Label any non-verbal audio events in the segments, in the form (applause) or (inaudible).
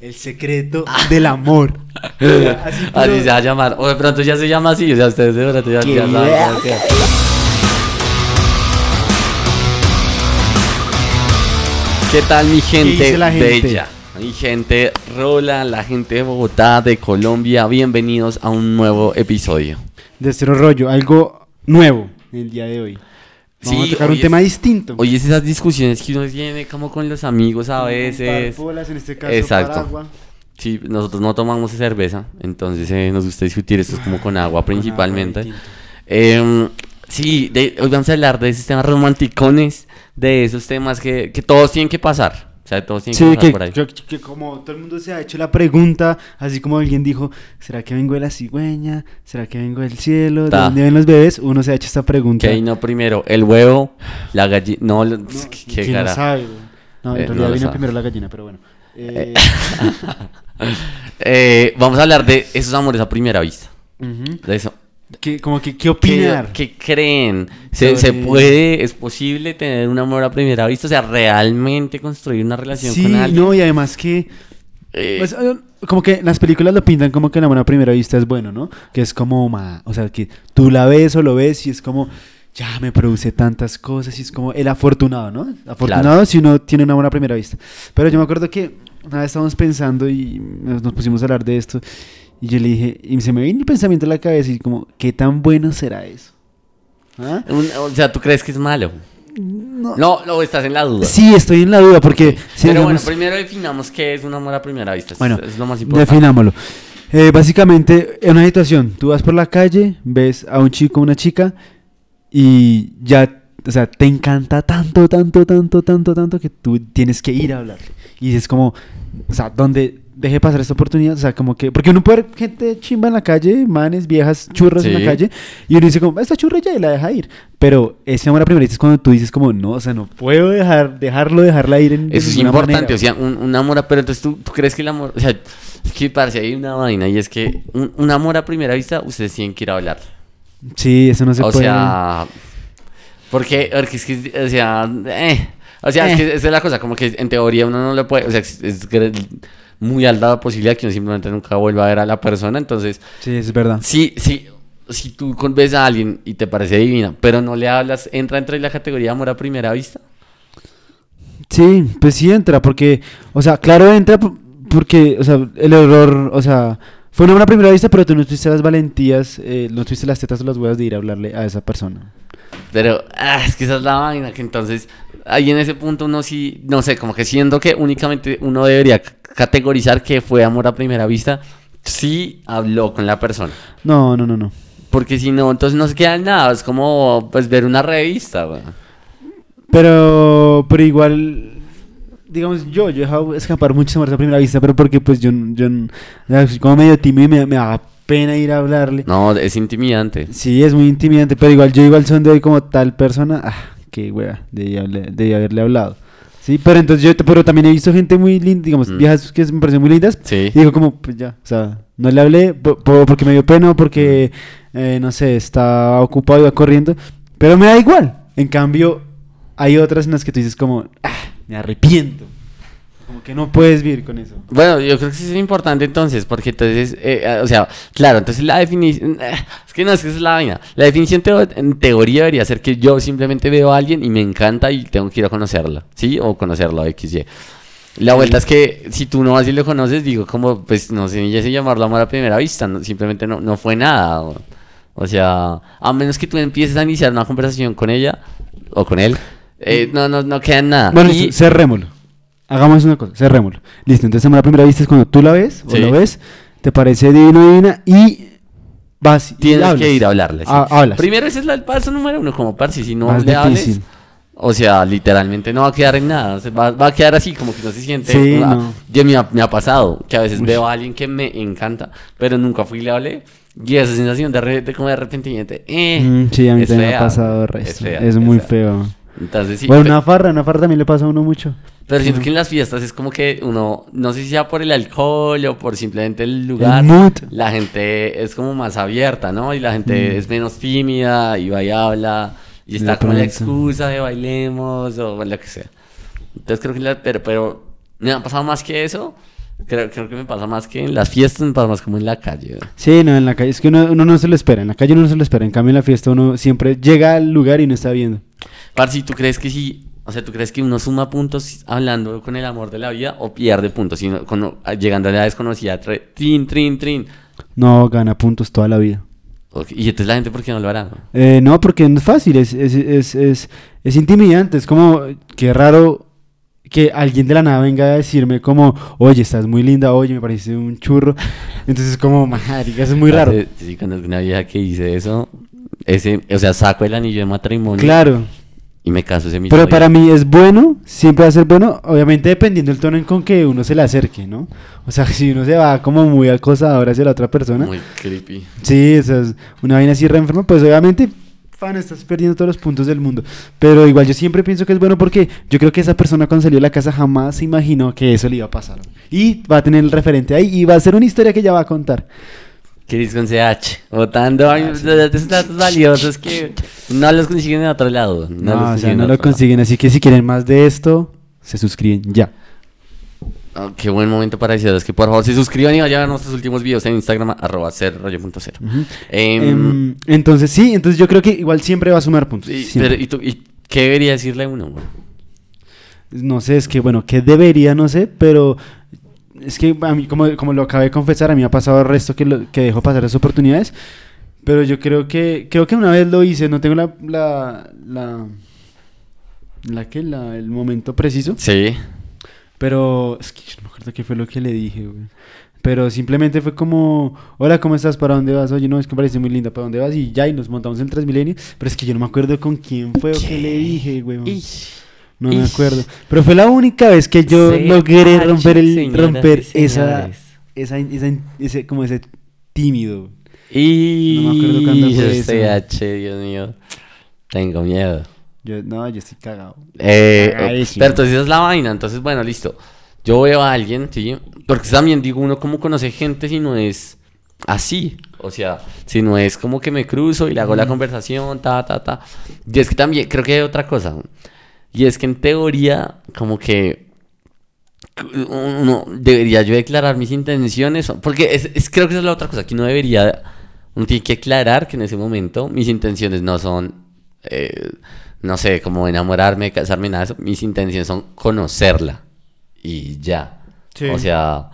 El secreto del amor. (laughs) Así, así, se va a llamar. O de pronto ya se llama así. O sea, ustedes de verdad ya, ya saben. qué. ¿Qué tal mi gente, la gente bella? Mi gente rola, la gente de Bogotá, de Colombia. Bienvenidos a un nuevo episodio. De Cero Rollo, algo nuevo el día de hoy. Vamos Sí, a tocar un tema distinto. Hoy es esas discusiones que uno tiene como con los amigos a veces. Bolas, en este caso, Exacto. Sí, nosotros no tomamos cerveza, entonces eh, nos gusta discutir esto es como con agua principalmente. Con agua Em, sí, de- hoy vamos a hablar de esos temas romanticones, de esos temas que, que todos tienen que pasar. O sea, todos tienen Sí, que que, por ahí. que- que como todo el mundo se ha hecho la pregunta, así como alguien dijo, ¿será que vengo de la cigüeña? ¿Será que vengo del cielo? ¿De Ta. dónde ven los bebés? Uno se ha hecho esta pregunta. Que ahí no primero, el huevo, la gallina. No, No, qué ¿quién lo cara. sabe, güey? No, en Eh, no realidad vino sabe. primero la gallina, pero bueno. Eh, (laughs) Eh, vamos a hablar de esos amores a primera vista. De eso. ¿Qué, como que, ¿Qué ¿Qué, opinar? qué creen? ¿Se, se puede, es posible tener un amor a primera vista? O sea, realmente construir una relación Sí, con alguien. no, y además que... Eh, Pues, eh, como que las películas lo pintan como que la buena primera vista es bueno, ¿no? Que es como, ma- o sea, que tú la ves o lo ves y es como, ya me produce tantas cosas y es como el afortunado, ¿no? Afortunado si uno tiene una buena primera vista. Pero yo me acuerdo que una vez estábamos pensando y nos pusimos a hablar de esto y yo le dije, y se me vino el pensamiento a la cabeza y como, ¿qué tan bueno será eso? ¿Ah? o sea, ¿tú crees que es malo? No. No, no, estás en la duda. Sí, estoy en la duda porque... si Pero bueno, primero definamos qué es un amor a primera vista. Bueno, es lo más importante. Definámoslo. Eh, básicamente, en una situación, tú vas por la calle, ves a un chico o una chica y ya, o sea, te encanta tanto, tanto, tanto, tanto, tanto que tú tienes que ir a hablarle. Y es como, o sea, donde deje pasar esta oportunidad, o sea, como que, porque uno puede ver gente chimba en la calle, manes, viejas, churras en la calle, y uno dice como, esta churra ya y la deja ir. Pero ese amor a primera vista es cuando tú dices como, no, o sea, no puedo dejar, dejarlo, dejarla ir en Eso es importante, manera". o sea, un, un amor a... Pero entonces ¿tú, tú crees que el amor... O sea, es que parece hay una vaina y es que un, un amor a primera vista ustedes tienen que ir a hablar. Sí, eso no se o puede. sea... Porque, porque es que, o sea... eh, o sea, es Eh. que esa es la cosa, como que en teoría uno no lo puede... O sea, es, es muy alta posibilidad que uno simplemente nunca vuelva a ver a la persona, entonces... Sí, es verdad. Sí, sí. Si tú ves a alguien y te parece divina, pero no le hablas, ¿entra entre la categoría de amor a primera vista? Sí, pues sí entra, porque, o sea, claro entra por- porque, o sea, el error, o sea, fue una buena primera vista, pero tú no tuviste las valentías, eh, no tuviste las tetas o las huevas de ir a hablarle a esa persona. Pero ah, es que esa es la vaina, que entonces ahí en ese punto uno sí, no sé, como que siendo que únicamente uno debería categorizar que fue amor a primera vista, sí habló con la persona. No, no, no, no. Porque si no, entonces no se queda en nada, es como pues ver una revista. weón. Pero, pero igual, digamos, yo, yo he dejado escapar muchos amores a primera vista, pero porque pues yo, yo soy como medio tímido y me, me da pena ir a hablarle. No, es intimidante. Sí, es muy intimidante, pero igual yo igual son de hoy como tal persona, ah, qué wea, debí, hablar- debí haberle hablado. Sí, pero entonces yo, pero también he visto gente muy linda, digamos, Mm. viejas que me parecen muy lindas, Sí. y digo como, pues ya, o sea, no le hablé po- po- porque me dio pena o porque, Mm. eh, no sé, estaba ocupado, iba corriendo, pero me da igual. En cambio, hay otras en las que tú dices como, ah, me arrepiento. Como que no puedes vivir con eso. Bueno, yo creo que sí es importante entonces, porque entonces, eh, eh, o sea, claro, entonces la definición, eh, es que no, es que es la vaina. La definición teo- en teoría debería ser que yo simplemente veo a alguien y me encanta y tengo que ir a conocerla, ¿sí? O conocerlo, XY. La vuelta es que si tú no vas y lo conoces, digo, como, pues no sé, ya sé llamarlo amor a primera vista, no- simplemente no, no fue nada. O, o sea, a menos que tú empieces a iniciar una conversación con ella o con él, eh, no, no, no queda nada. Bueno, Y- cerrémoslo. Hagamos una cosa, cerrémoslo. Listo, entonces amor a primera vista es cuando tú la ves o Sí. lo ves, te parece divino divina y vas y Tienes hablas. que ir a hablarle. sí. Ah, hablas. Primero ese es el paso número uno, como parce, si no Más le hables, difícil. o sea, literalmente no va a quedar en nada, o sea, va, va a quedar así, como que no se siente. Sí, ah, no. Yo me ha, me ha pasado, que a veces Uy. veo a alguien que me encanta, pero nunca fui y le hablé, y esa sensación de, re- de como de arrepentimiento, eh, Mm, sí, a mí es también me ha pasado es resto. fea, Es, es muy fea. feo. Entonces sí, bueno, una farra, una farra también le pasa a uno mucho. Pero siento que en las fiestas es como que uno, no sé si sea por el alcohol o por simplemente el lugar, El la gente es como más abierta, ¿no? Y la gente Mm. es menos tímida y va y habla y está como la excusa de bailemos o lo que sea. Entonces creo que la, pero, pero me ha pasado más que eso, Creo, creo que me pasa más que en las fiestas, me pasa más como en la calle. Sí, no, en la calle, es que uno, uno no se lo espera, en la calle uno no se lo espera, en cambio en la fiesta uno siempre llega al lugar y no está viendo. Parce, ¿tú crees que sí? O sea, ¿tú crees que uno suma puntos hablando con el amor de la vida o pierde puntos? Si no- con- llegando a la desconocida, trin, trin, trin. No, gana puntos toda la vida. Y entonces la gente, ¿por qué no lo hará? Eh, no, porque no es fácil, es, es, es, es, es intimidante, es como, qué raro que alguien de la nada venga a decirme como, oye, estás muy linda, oye, me parece un churro. Entonces es como, marica, eso es muy raro. Sí, conozco una vieja que dice eso. Ese, o sea, saco el anillo de matrimonio Claro, y me caso ese mismo pero día. para mí es bueno, siempre va a ser bueno, obviamente dependiendo del tono en con que uno se le acerque, ¿no? O sea, (laughs) si uno se va como muy acosador hacia la otra persona, Muy creepy. Sí, o sea, es una vaina así re enferma, pues obviamente, fan, estás perdiendo todos los puntos del mundo. Pero igual yo siempre pienso que es bueno porque yo creo que esa persona cuando salió de la casa jamás se imaginó que eso le iba a pasar. Y va a tener el referente ahí y va a ser una historia que ella va a contar. Chris con CH. Votando esos datos valiosos que no los consiguen en otro lado. No, o sea, no lo lado. consiguen. Así que si quieren más de esto, se suscriben ya. Ah, qué buen momento para decirles que por favor se suscriban y vayan a nuestros últimos videos en Instagram, arroba ser rollo punto cero. Ujú. Em, Em, entonces sí, entonces yo creo que igual siempre va a sumar puntos. y, siempre. pero, ¿y, tú- y qué debería decirle uno? No sé, es que bueno, que debería, no sé, pero es que a mí, como, como lo acabé de confesar, a mí me ha pasado el resto que, lo- que dejo pasar esas oportunidades, pero yo creo que, creo que una vez lo hice, no tengo la, la, la, la que, la, el momento preciso, Sí. pero es que yo no me acuerdo qué fue lo que le dije, güey. Pero simplemente fue como, hola, ¿cómo estás? ¿Para dónde vas? Oye, no, es que me parece muy linda, ¿para dónde vas? Y ya, y nos montamos en Transmilenio, pero es que yo no me acuerdo con quién fue o qué le dije, güey. No me acuerdo. Pero fue la única vez que yo CH, logré romper el señoras romper esa, esa, esa, ese, como ese tímido. Y No me acuerdo cuándo fue eso. CH, Dios mío. Tengo miedo. Yo, no, yo estoy cagado. Eh, Cagadísimo. pero entonces esa es la vaina. Entonces, bueno, listo. Yo veo a alguien, ¿sí? Porque también digo, uno cómo conoce gente si no es así. O sea, si no es como que me cruzo y le hago la conversación, ta, ta, ta. Y es que también creo que hay otra cosa. Y es que en teoría, como que uno debería yo declarar mis intenciones. Porque es, es- creo que esa es la otra cosa, que uno debería, uno tiene que aclarar que en ese momento mis intenciones no son, eh, no sé, como enamorarme, casarme, nada de eso. Mis intenciones son conocerla y ya. Sí. O sea,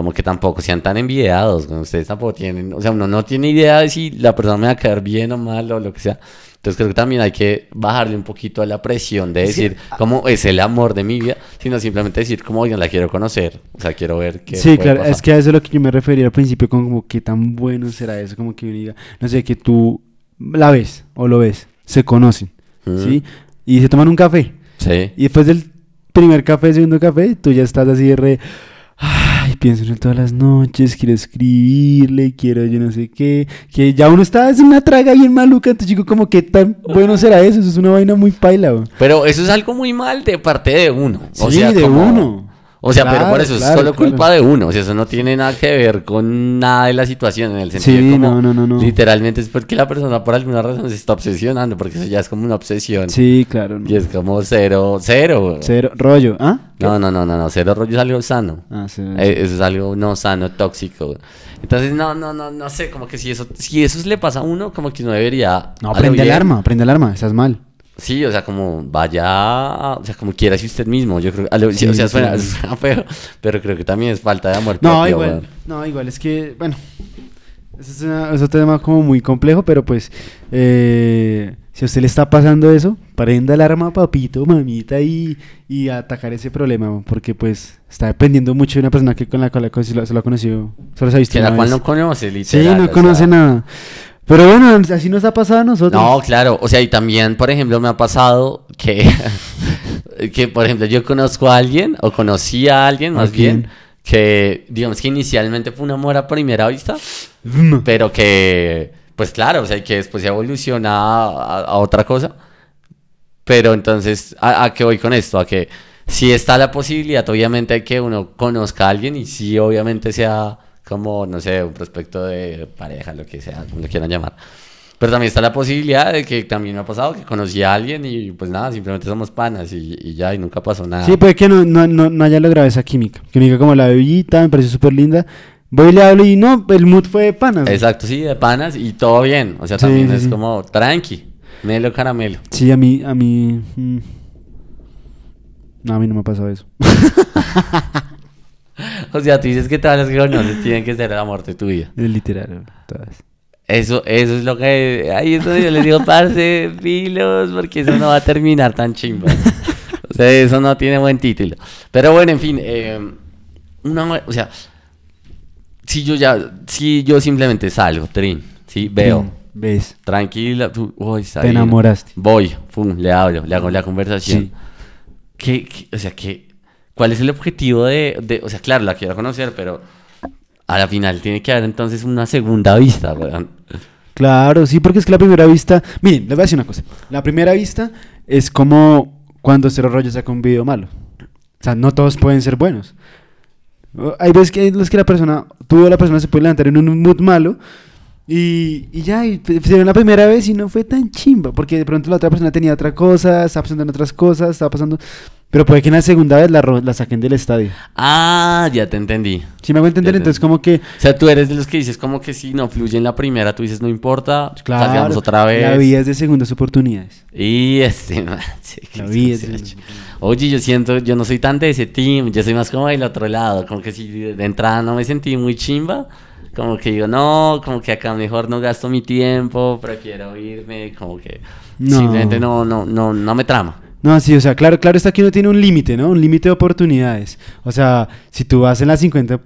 como que tampoco sean tan envidiados, como ustedes tampoco tienen, o sea, uno no tiene idea de si la persona me va a caer bien o mal o lo que sea. Entonces creo que también hay que bajarle un poquito a la presión de decir cómo es el amor de mi vida, sino simplemente decir como, oigan, la quiero conocer, o sea, quiero ver qué Sí, puede claro, pasar. es que a eso es lo que yo me refería al principio, con como qué tan bueno será eso, como que uno diga, no sé, que tú la ves o lo ves, se conocen, Ujú. ¿sí? Y se toman un café. Sí. Y después del primer café, segundo café, tú ya estás así de re. Ay, pienso en él todas las noches, quiero escribirle, quiero yo no sé qué. Que ya uno está en una traga bien maluca, entonces digo, como qué tan bueno será eso, eso es una vaina muy paila. Pero eso es algo muy mal de parte de uno. o Sí, sea, de como- uno. O sea, pero por eso es solo claro. culpa de uno. O sea, eso no tiene nada que ver con nada de la situación. En el sentido Sí, de como, no, no, no, no. literalmente es porque la persona por alguna razón se está obsesionando. Porque eso ya es como una obsesión. Sí, claro. no. Y es como cero, cero. Cero, rollo, ¿ah? No, no, no, no, no. Cero rollo es algo sano. Ah, sí, Eh, eso es algo no sano, tóxico. Entonces, no, no, no, no sé, como que si eso, si eso le pasa a uno, como que uno debería. No, prende bien- alarma, prende alarma, estás mal. Sí, o sea, como vaya, o sea, como quiera si usted mismo, yo creo, lo- Sí, o sea, sí. suena, suena feo, pero creo que también es falta de amor No, propio, igual, no, igual es que, bueno, ese es, una- es otro tema como muy complejo, pero pues, eh, si a usted le está pasando eso, prenda alarma, papito, mamita, y, y atacar ese problema, porque pues está dependiendo mucho de una persona que con la cual se lo, se lo ha conocido, solo se ha visto Que la cual vez. no conoce, Sí, literal. no o conoce sea. nada. Pero bueno, así nos ha pasado a nosotros. No, claro, o sea, y también, por ejemplo, me ha pasado que, (laughs) que por ejemplo, yo conozco a alguien, o conocí a alguien, ¿A más bien, quién? que, digamos que inicialmente fue un amor a primera vista, Vum. pero que, pues claro, o sea, que después se evoluciona a, a otra cosa. Pero entonces, ¿a, a qué voy con esto? A que si está la posibilidad, obviamente, de que uno conozca a alguien y si obviamente sea como, no sé, un prospecto de pareja, lo que sea, como lo quieran llamar. Pero también está la posibilidad de que también me ha pasado que conocí a alguien y pues nada, simplemente somos panas y, y ya, y nunca pasó nada. Sí, puede que no, no, no, no haya logrado esa química. Diga como la bebita, me pareció súper linda. Voy y le hablo y no, el mood fue de panas. Exacto, sí, de panas y todo bien. O sea, Sí, también sí, es sí. como tranqui, melo caramelo. Sí, a mí, a mí... mm. No, a mí no me ha pasado eso. (laughs) (laughs) O sea, tú dices que todas las que conoces tienen que ser el amor de tu vida. (laughs) Literal, todas. Eso, eso es lo que. Ahí es donde yo les digo, parce, filos, porque eso no va a terminar tan chimba. (laughs) O sea, eso no tiene buen título. Pero bueno, en fin, eh, una- o sea, si yo ya, si yo simplemente salgo, trin, sí, veo, Mm, ¿Ves? tranquila, tú, uy, Te enamoraste. Voy, pum, le hablo, le hago la conversación. Sí. ¿Qué, qué- o sea, qué, ¿cuál es el objetivo de, de- o sea, claro, la quiero conocer, pero a la final tiene que haber entonces una segunda vista, weón. Claro, sí, porque es que la primera vista... Miren, les voy a decir una cosa. La primera vista es como cuando Cero Rollo saca un video malo. O sea, no todos pueden ser buenos. Hay veces que, los que la persona, tú o la persona se puede levantar en un mood malo y, y ya, y se dio la primera vez y no fue tan chimba, porque de pronto la otra persona tenía otra cosa, estaba pasando en otras cosas, estaba pasando... Pero puede que en la segunda vez la, la saquen del estadio. Ah, ya te entendí. Si me hago entender, Ya te entonces como que... O sea, tú eres de los que dices como que si no fluye en la primera, tú dices no importa, Claro, salgamos otra vez. la vida es de segundas oportunidades. Y este, (laughs) man, sí, La vida es de- Oye, yo siento, yo no soy tan de ese team, yo soy más como del otro lado, como que si de entrada no me sentí muy chimba, como que digo, no, como que acá mejor no gasto mi tiempo, prefiero irme, como que No. simplemente no, no, no, no me trama. No, sí, o sea, claro, claro está que uno tiene un límite, ¿no? Un límite de oportunidades. O sea, si tú vas en las 50,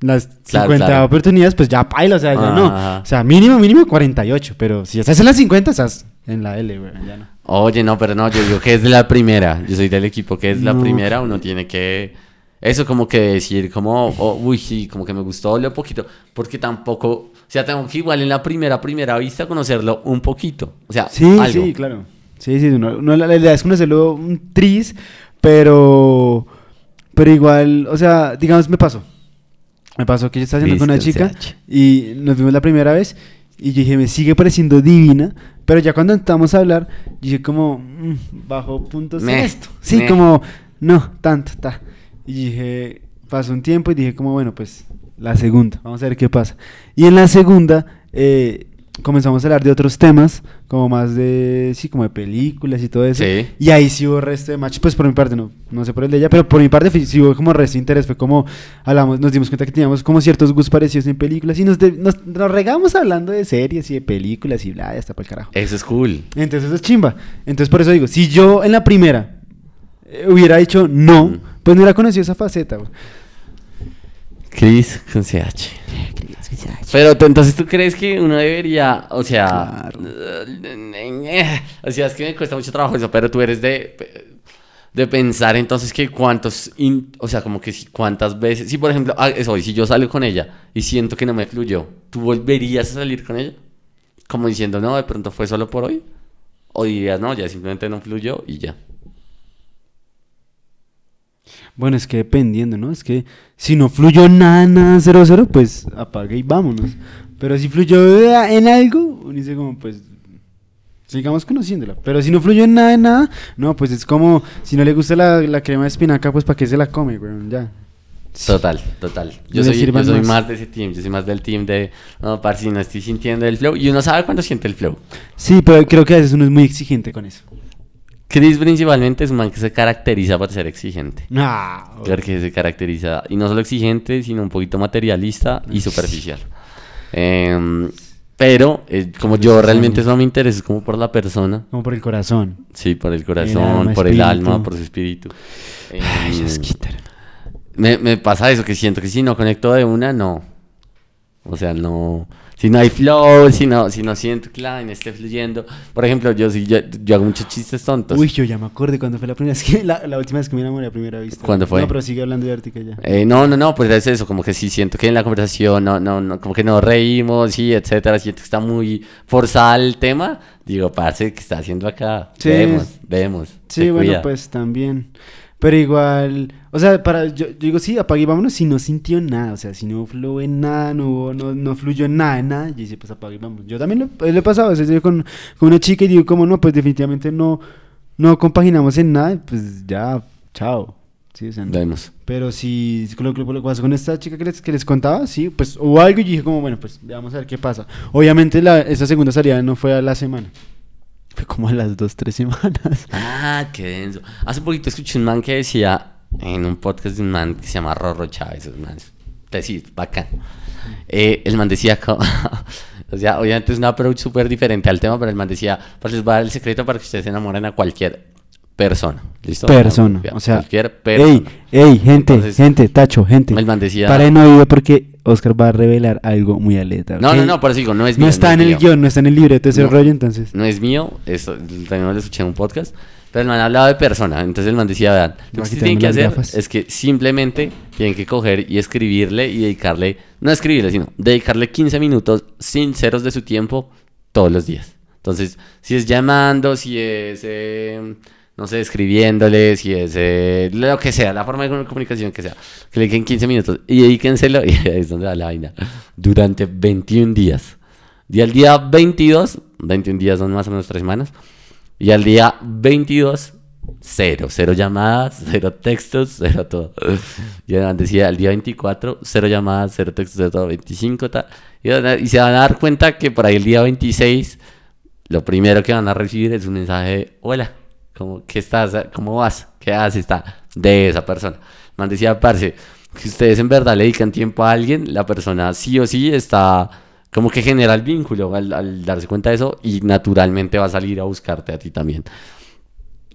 las Claro, 50 claro. oportunidades, pues ya paila, o sea, ya no. O sea, mínimo, mínimo 48, pero si estás en las 50, estás en la L, güey, ya no. Oye, no, pero no, yo digo que es de la primera. Yo soy del equipo que es la primera. Uno tiene que. Eso como que decir, como, oh, uy, sí, como que me gustó lo poquito. Porque tampoco. O sea, tengo que igual en la primera, primera vista conocerlo un poquito. O sea, Sí, algo. sí, claro. Sí, sí, uno- la, idea es conocerlo un tris, pero, pero igual, o sea, digamos, me pasó. Me pasó que yo estaba haciendo con una chica y nos vimos la primera vez y yo dije, me sigue pareciendo divina, pero ya cuando entramos a hablar, dije como, mm, bajo puntos en esto. Sí, como, no, tanto, ta. Y dije, pasó un tiempo y dije como, bueno, pues la segunda, vamos a ver qué pasa. Y en la segunda eh, comenzamos a hablar de otros temas, como más de, sí, como de películas y todo eso. Sí. Y ahí sí hubo resto de match, pues por mi parte, no, no sé por el de ella, pero por mi parte sí hubo como resto de interés, fue como, hablamos, nos dimos cuenta que teníamos como ciertos gustos parecidos en películas y nos, de- nos, nos regamos hablando de series y de películas y bla, ya está para el carajo. Eso es cool. Entonces eso es chimba. Entonces por eso digo, si yo en la primera eh, hubiera dicho no, Mm. Pues no hubiera conocido esa faceta. güey. Chris con CH. Pero tú- entonces tú crees que uno debería, o sea, Claro. eh, o sea, es que me cuesta mucho trabajo eso, pero tú eres de, de pensar entonces que cuántos, in- o sea, como que si cuántas veces, si por ejemplo, ah, eso, y si yo salgo con ella y siento que no me fluyó, ¿tú volverías a salir con ella? Como diciendo, no, de pronto fue solo por hoy, o dirías, no, ya simplemente no fluyó y ya. Bueno, es que dependiendo, ¿no? Es que si no fluyó nada, nada, cero, cero, pues apague y vámonos. Pero si fluyó en algo, uno dice como, pues, sigamos conociéndola. Pero si no fluyó en nada, en nada, no, pues es como, si no le gusta la, la crema de espinaca, pues ¿para qué se la come, güey? Ya. Total, total. Yo soy, yo soy más. de ese team, yo soy más del team de, no, parce, si no estoy sintiendo el flow. Y uno sabe cuándo siente el flow. Sí, pero creo que a veces uno es muy exigente con eso. Chris principalmente es un man que se caracteriza por ser exigente. Ah, Porque se caracteriza, y no solo exigente, sino un poquito materialista y superficial. Em, pero, eh, como yo realmente eso no me interesa, es como por la persona. como por el corazón. Sí, por el corazón, alma, por el alma, por su espíritu. Ay, Em, es quitar. me, me pasa eso, que siento que si no conecto de una, no. O sea, no. Si no hay flow, si no, si no siento que la vaina esté fluyendo. Por ejemplo, yo, sí, yo, yo hago muchos chistes tontos. Uy, yo ya me acordé cuando fue la primera vez que, la, la última vez que me enamoré a primera vista. ¿Cuándo fue? No, pero sigue hablando de Ártica ya. Eh, no, no, no, pues es eso, como que sí siento que en la conversación no, no, no, como que nos reímos, sí, etcétera, siento que está muy forzada el tema, digo, parce, ¿qué está haciendo acá? Sí. Vemos, vemos. Sí, bueno, cuida. pues también. Pero igual, o sea, para, yo, yo digo, sí, apague y vámonos si no sintió nada, o sea, si no fluyó en nada, no, hubo- no, no fluyó en nada, en nada, y dice, pues apague y vámonos. Yo también lo, lo he pasado, a veces yo con, con una chica y digo, como no, pues definitivamente no, no compaginamos en nada, pues ya, chao. Sí, o sea, no. Pero si con lo que pasó con esta chica que les, que les contaba, sí, pues hubo algo y dije como, bueno, pues vamos a ver qué pasa. Obviamente la, esa segunda salida no fue a la semana. Fue como a las dos, tres semanas. (laughs) Ah, qué denso. Hace poquito escuché un man que decía en un podcast de un man que se llama Rorro Chávez, manes. Te sí, bacán. Eh, el man decía, (laughs) o sea, obviamente es una approach súper diferente al tema, pero el man decía, pues les voy a dar el secreto para que ustedes se enamoren a cualquier persona. ¿Listo? Persona, o sea, cualquier persona. ey, ey, gente, Entonces, gente, tacho, gente. El man decía... Paren oído porque Oscar va a revelar algo muy aleta. No, no, no, por eso digo, no es No mío. está es en el mío. guion, no está en el libreto ese No. rollo, entonces. No es mío, eso también lo escuché en un podcast. Pero el man hablaba de persona. Entonces el man decía, vean, lo que tienen que hacer gafas. es que simplemente tienen que coger y escribirle y dedicarle, no escribirle, sino dedicarle 15 minutos sinceros de su tiempo todos los días. Entonces, si es llamando, si es, eh, no sé, escribiéndole, si es eh, lo que sea, la forma de comunicación que sea, que le dediquen 15 minutos y dedíquenselo, (laughs) y ahí es donde va la vaina, durante 21 días. Y al día 22, 21 días son más o menos 3 semanas, y al día 22, cero, (laughs) cero llamadas, cero textos, cero todo. Y decía, al día 24, cero llamadas, cero textos, cero todo, 25, tal. Y, y se van a dar cuenta que por ahí el día 26, lo primero que van a recibir es un mensaje hola, ¿cómo, ¿qué estás? ¿Cómo vas? ¿Qué haces? Está de esa persona. Man decía, parce, si ustedes en verdad le dedican tiempo a alguien, la persona sí o sí está como que genera el vínculo al, al darse cuenta de eso y naturalmente va a salir a buscarte a ti también.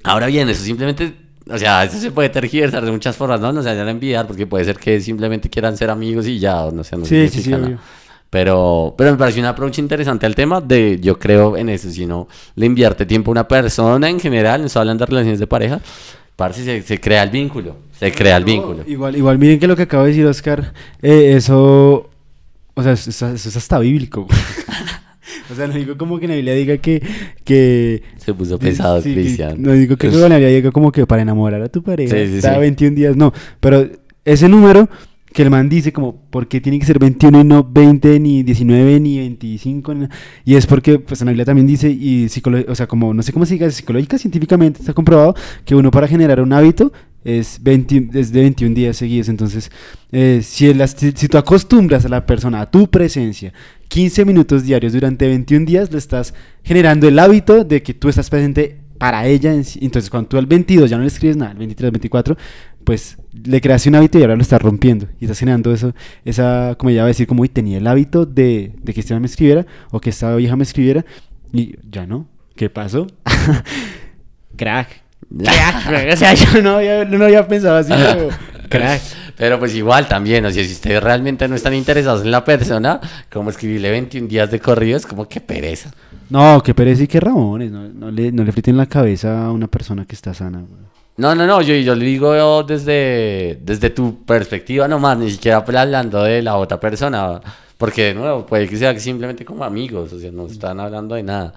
Ahora bien, eso simplemente, o sea, eso se puede tergiversar de muchas formas, ¿no? No se vayan a envidiar porque puede ser que simplemente quieran ser amigos y ya, no sé, no Sí, sí, sí, nada. obvio. Pero, pero me pareció un approach interesante al tema de, yo creo en eso, si no le invierte tiempo a una persona en general, no estoy hablando de relaciones de pareja, parce, se, se crea el vínculo, se crea el vínculo. Igual, igual, miren que lo que acaba de decir Oscar, eh, eso, o sea, eso, eso es hasta bíblico. (laughs) o sea, no digo como que Biblia diga que, que Se puso pesado, Sí, que- Cristian. No digo que en la Biblia diga como que para enamorar a tu pareja, Sí, sí, está sí. 21 días, no, pero ese número que el man dice como, ¿por qué tiene que ser 21 y no 20, ni 19, ni 25? ni- Y es porque, pues en la Biblia también dice, y o sea, como, no sé cómo se diga, psicológica, científicamente está comprobado que uno para generar un hábito es, 20, es de 21 días seguidos. Entonces, eh, si, el- si, tú acostumbras a la persona, a tu presencia, 15 minutos diarios durante 21 días, le estás generando el hábito de que tú estás presente para ella. Entonces, cuando tú al 22 ya no le escribes nada, el 23, 24, pues le creaste un hábito y ahora lo estás rompiendo. Y estás generando eso, esa, como ella va a decir, como, uy, tenía el hábito de, de que esta me escribiera o que esta vieja me escribiera y ya no. ¿Qué pasó? (laughs) Crack. Crack. o sea, yo no había, no había pensado así, (laughs) crack. Pero pues igual también, o sea, si ustedes realmente no están interesados en la persona, como escribirle 21 días de corrido es como que pereza. No, que pereza y que rabones. No, no le, no le friten la cabeza a una persona que está sana. güey. No, no, no, yo, yo le digo desde, desde tu perspectiva nomás, ni siquiera pues, hablando de la otra persona, porque de nuevo, puede que sea simplemente como amigos, o sea, no están hablando de nada,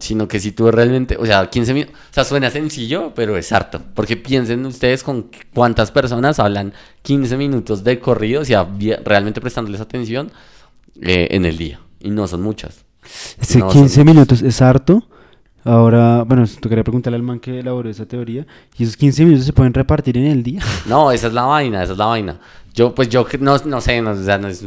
sino que si tú realmente, o sea, 15 minutos, o sea, suena sencillo, pero es harto, porque piensen ustedes con cuántas personas hablan 15 minutos de corrido, o sea, realmente prestándoles atención eh, en el día, y no son muchas. Ese No, son 15 muchas. minutos es harto. Ahora, bueno, tocaría preguntarle al man que elaboró esa teoría. ¿Y esos 15 minutos se pueden repartir en el día? (laughs) No, esa es la vaina, esa es la vaina. Yo, pues yo no, no sé, no, o sea, no, es,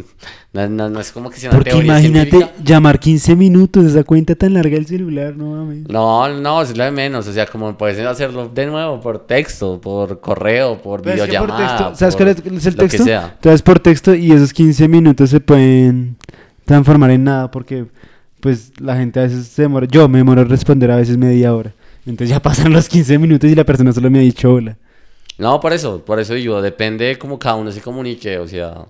no, no- es como que sea una Porque teoría imagínate científica. llamar 15 minutos, esa cuenta tan larga del celular, no mames. No, no, es lo de menos. O sea, como puedes hacerlo de nuevo por texto, por correo, por Pero es que por videollamada. texto, ¿Sabes por cuál es, el lo que texto? sea. Entonces por texto y esos 15 minutos se pueden transformar en nada porque pues la gente a veces se demora. Yo me demoro en responder a veces media hora. Entonces ya (laughs) pasan los 15 minutos y la persona solo me ha dicho hola. No, por eso, por eso digo, depende de cómo cada uno se comunique, o sea,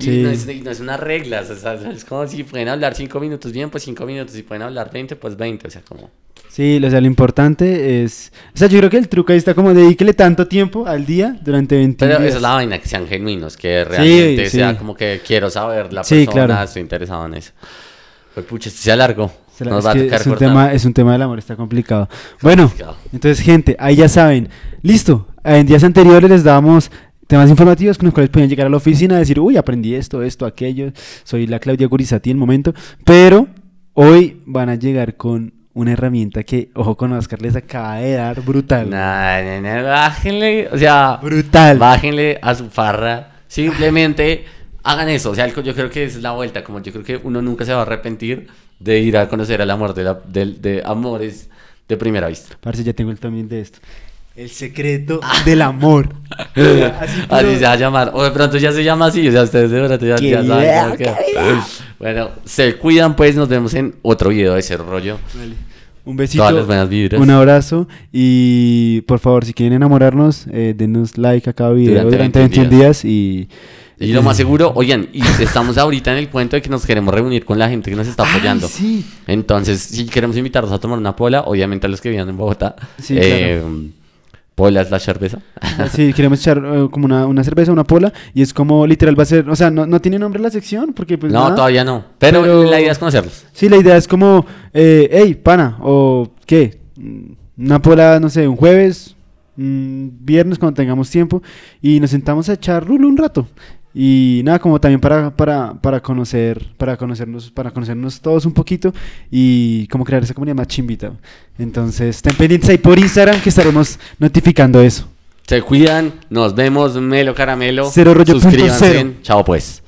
y Sí. no, es, no es una regla, o sea, es como si pueden hablar 5 minutos bien, pues 5 minutos, si pueden hablar 20, pues 20, o sea, como... Sí, o sea, lo importante es... O sea, yo creo que el truco ahí está como dedíquele tanto tiempo al día durante 20 Pero días. esa es la vaina, que sean genuinos, que realmente sí. sea como que quiero saber la Sí, persona, claro. estoy interesado en eso. Pues pucha, este se alargó. Se la- Nos es, va a tocar es un tema, es un tema del amor, está complicado. Bueno, complicado. entonces, gente, ahí ya saben. Listo. En días anteriores les dábamos temas informativos con los cuales podían llegar a la oficina y decir, uy, aprendí esto, esto, aquello. Soy la Claudia Gurizati en el momento. Pero hoy van a llegar con una herramienta que, ojo con Oscar, les acaba de dar brutal. Nah, nah, nah, bájenle, o sea, Brutal. bájenle a su farra. Simplemente hagan eso. O sea, yo creo que es la vuelta. Como yo creo que uno nunca se va a arrepentir de ir a conocer al amor de, la- del- de amores de primera vista. Parce, ya tengo el también de esto. El secreto del amor. (laughs) Así, Así se va a llamar. O de pronto ya se llama así. O sea, ustedes de verdad ya, ¡Qué ya saben idea, cómo qué idea! Bueno, se cuidan pues. Nos vemos en otro video de ese rollo. Vale. Un besito, Todas las buenas vibras. un abrazo y por favor, si quieren enamorarnos, eh, denos like a cada video Durante durante, 21 21 días y... Y lo más seguro, (laughs) oigan, y estamos ahorita en el cuento de que nos queremos reunir con la gente que nos está apoyando. Ay, sí. Entonces, si queremos invitarlos a tomar una pola, obviamente a los que vivan en Bogotá. Sí, eh, Pola es la cerveza. Sí, queremos echar eh, como una, una cerveza, una pola y es como literal va a ser, o sea, no, no tiene nombre la sección porque pues no, nada. todavía no. Pero, Pero- la idea es conocerlos. Sí, la idea es como, eh, hey, pana, o qué, Mm, una pola, no sé, un jueves, un viernes cuando tengamos tiempo y nos sentamos a echar rulo un rato. Y nada, como también para, para, para conocer, para conocernos, para conocernos todos un poquito y como crear esa comunidad más chimbita. Entonces, estén pendientes ahí por Instagram que estaremos notificando eso. Se cuidan, nos vemos, Melo Caramelo. Cero rollo Suscríbanse. cero. Chao pues.